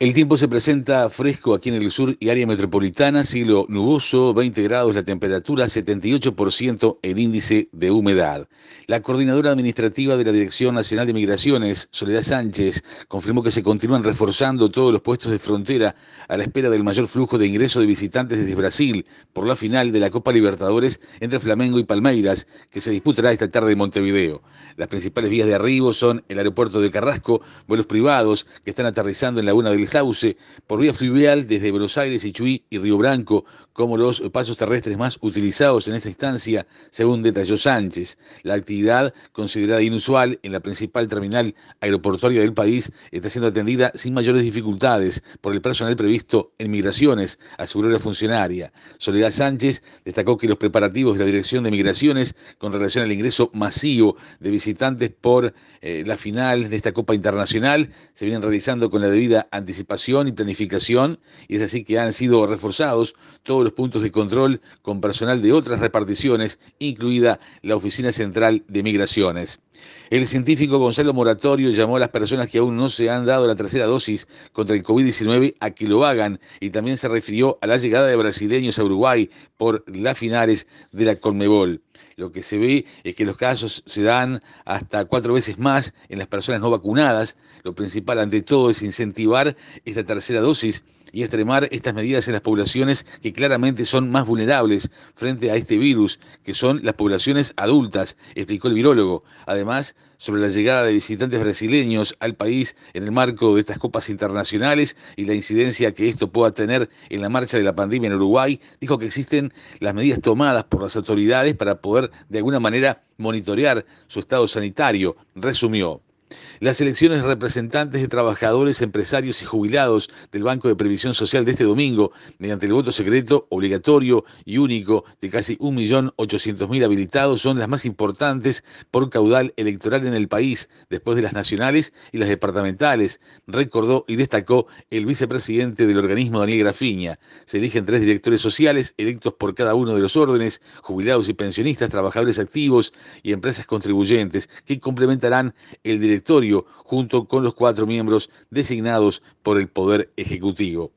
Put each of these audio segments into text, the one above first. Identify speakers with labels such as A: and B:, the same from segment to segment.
A: El tiempo se presenta fresco aquí en el sur y área metropolitana, cielo nuboso, 20 grados la temperatura, 78% el índice de humedad. La coordinadora administrativa de la Dirección Nacional de Migraciones, Soledad Sánchez, confirmó que se continúan reforzando todos los puestos de frontera a la espera del mayor flujo de ingreso de visitantes desde Brasil por la final de la Copa Libertadores entre Flamengo y Palmeiras, que se disputará esta tarde en Montevideo. Las principales vías de arribo son el aeropuerto de Carrasco, vuelos privados que están aterrizando en Laguna del Sauce, por vía fluvial desde Buenos Aires, Ichuí y Río Branco, como los pasos terrestres más utilizados en esta instancia, según detalló Sánchez. La actividad, considerada inusual en la principal terminal aeroportuaria del país, está siendo atendida sin mayores dificultades por el personal previsto en migraciones, aseguró la funcionaria. Soledad Sánchez destacó que los preparativos de la Dirección de Migraciones con relación al ingreso masivo de visitantes por eh, la final de esta Copa Internacional se vienen realizando con la debida anticipación y planificación, y es así que han sido reforzados todos los puntos de control con personal de otras reparticiones, incluida la Oficina Central de Migraciones. El científico Gonzalo Moratorio llamó a las personas que aún no se han dado la tercera dosis contra el COVID-19 a que lo hagan y también se refirió a la llegada de brasileños a Uruguay por las finales de la Conmebol. Lo que se ve es que los casos se dan hasta cuatro veces más en las personas no vacunadas. Lo principal ante todo es incentivar esta tercera dosis y extremar estas medidas en las poblaciones que claramente son más vulnerables frente a este virus, que son las poblaciones adultas, explicó el virólogo. Además, sobre la llegada de visitantes brasileños al país en el marco de estas copas internacionales y la incidencia que esto pueda tener en la marcha de la pandemia en Uruguay, dijo que existen las medidas tomadas por las autoridades para poder de alguna manera monitorear su estado sanitario, resumió. Las elecciones representantes de trabajadores, empresarios y jubilados del Banco de Previsión Social de este domingo, mediante el voto secreto obligatorio y único de casi 1.800.000 habilitados, son las más importantes por caudal electoral en el país, después de las nacionales y las departamentales, recordó y destacó el vicepresidente del organismo Daniel Grafiña. Se eligen tres directores sociales electos por cada uno de los órdenes, jubilados y pensionistas, trabajadores activos y empresas contribuyentes, que complementarán el director junto con los cuatro miembros designados por el Poder Ejecutivo.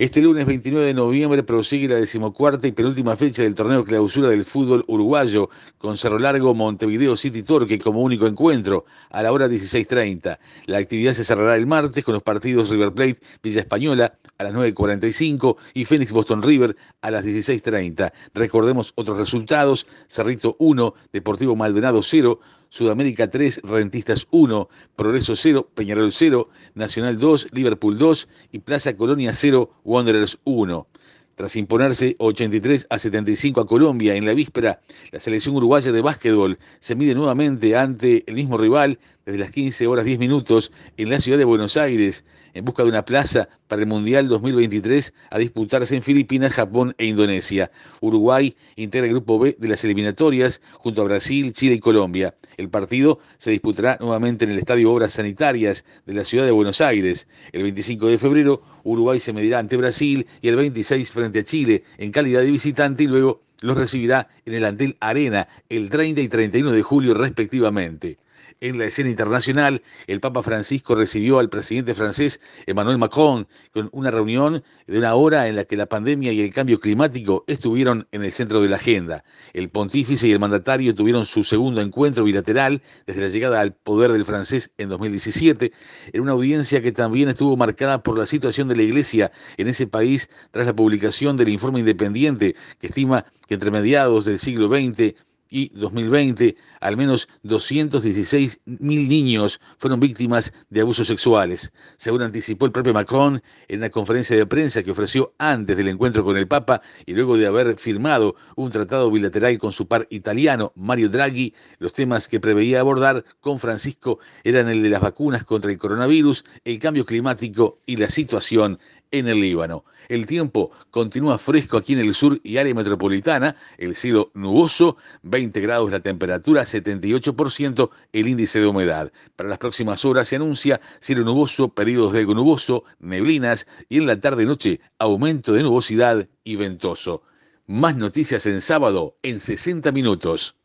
A: Este lunes 29 de noviembre prosigue la decimocuarta y penúltima fecha del torneo clausura del fútbol uruguayo con Cerro Largo Montevideo City Torque como único encuentro a la hora 16.30. La actividad se cerrará el martes con los partidos River Plate Villa Española a las 9.45 y Phoenix Boston River a las 16.30. Recordemos otros resultados, Cerrito 1, Deportivo Maldonado 0, Sudamérica 3, Rentistas 1, Progreso 0, Peñarol 0, Nacional 2, Liverpool 2 y Plaza Colonia 0, Wanderers 1. Tras imponerse 83 a 75 a Colombia en la víspera, la selección uruguaya de básquetbol se mide nuevamente ante el mismo rival desde las 15 horas 10 minutos en la ciudad de Buenos Aires en busca de una plaza para el Mundial 2023 a disputarse en Filipinas, Japón e Indonesia. Uruguay integra el grupo B de las eliminatorias junto a Brasil, Chile y Colombia. El partido se disputará nuevamente en el Estadio Obras Sanitarias de la ciudad de Buenos Aires. El 25 de febrero, Uruguay se medirá ante Brasil y el 26 frente a Chile en calidad de visitante y luego los recibirá en el Antel Arena el 30 y 31 de julio respectivamente. En la escena internacional, el Papa Francisco recibió al presidente francés Emmanuel Macron con una reunión de una hora en la que la pandemia y el cambio climático estuvieron en el centro de la agenda. El pontífice y el mandatario tuvieron su segundo encuentro bilateral desde la llegada al poder del francés en 2017, en una audiencia que también estuvo marcada por la situación de la Iglesia en ese país tras la publicación del informe independiente que estima que entre mediados del siglo XX y 2020, al menos 216 mil niños fueron víctimas de abusos sexuales, según anticipó el propio Macron en una conferencia de prensa que ofreció antes del encuentro con el Papa y luego de haber firmado un tratado bilateral con su par italiano, Mario Draghi. Los temas que preveía abordar con Francisco eran el de las vacunas contra el coronavirus, el cambio climático y la situación en el Líbano. El tiempo continúa fresco aquí en el sur y área metropolitana, el cielo nuboso, 20 grados la temperatura, 78% el índice de humedad. Para las próximas horas se anuncia cielo nuboso, periodos de nuboso, neblinas y en la tarde-noche aumento de nubosidad y ventoso. Más noticias en sábado en 60 minutos.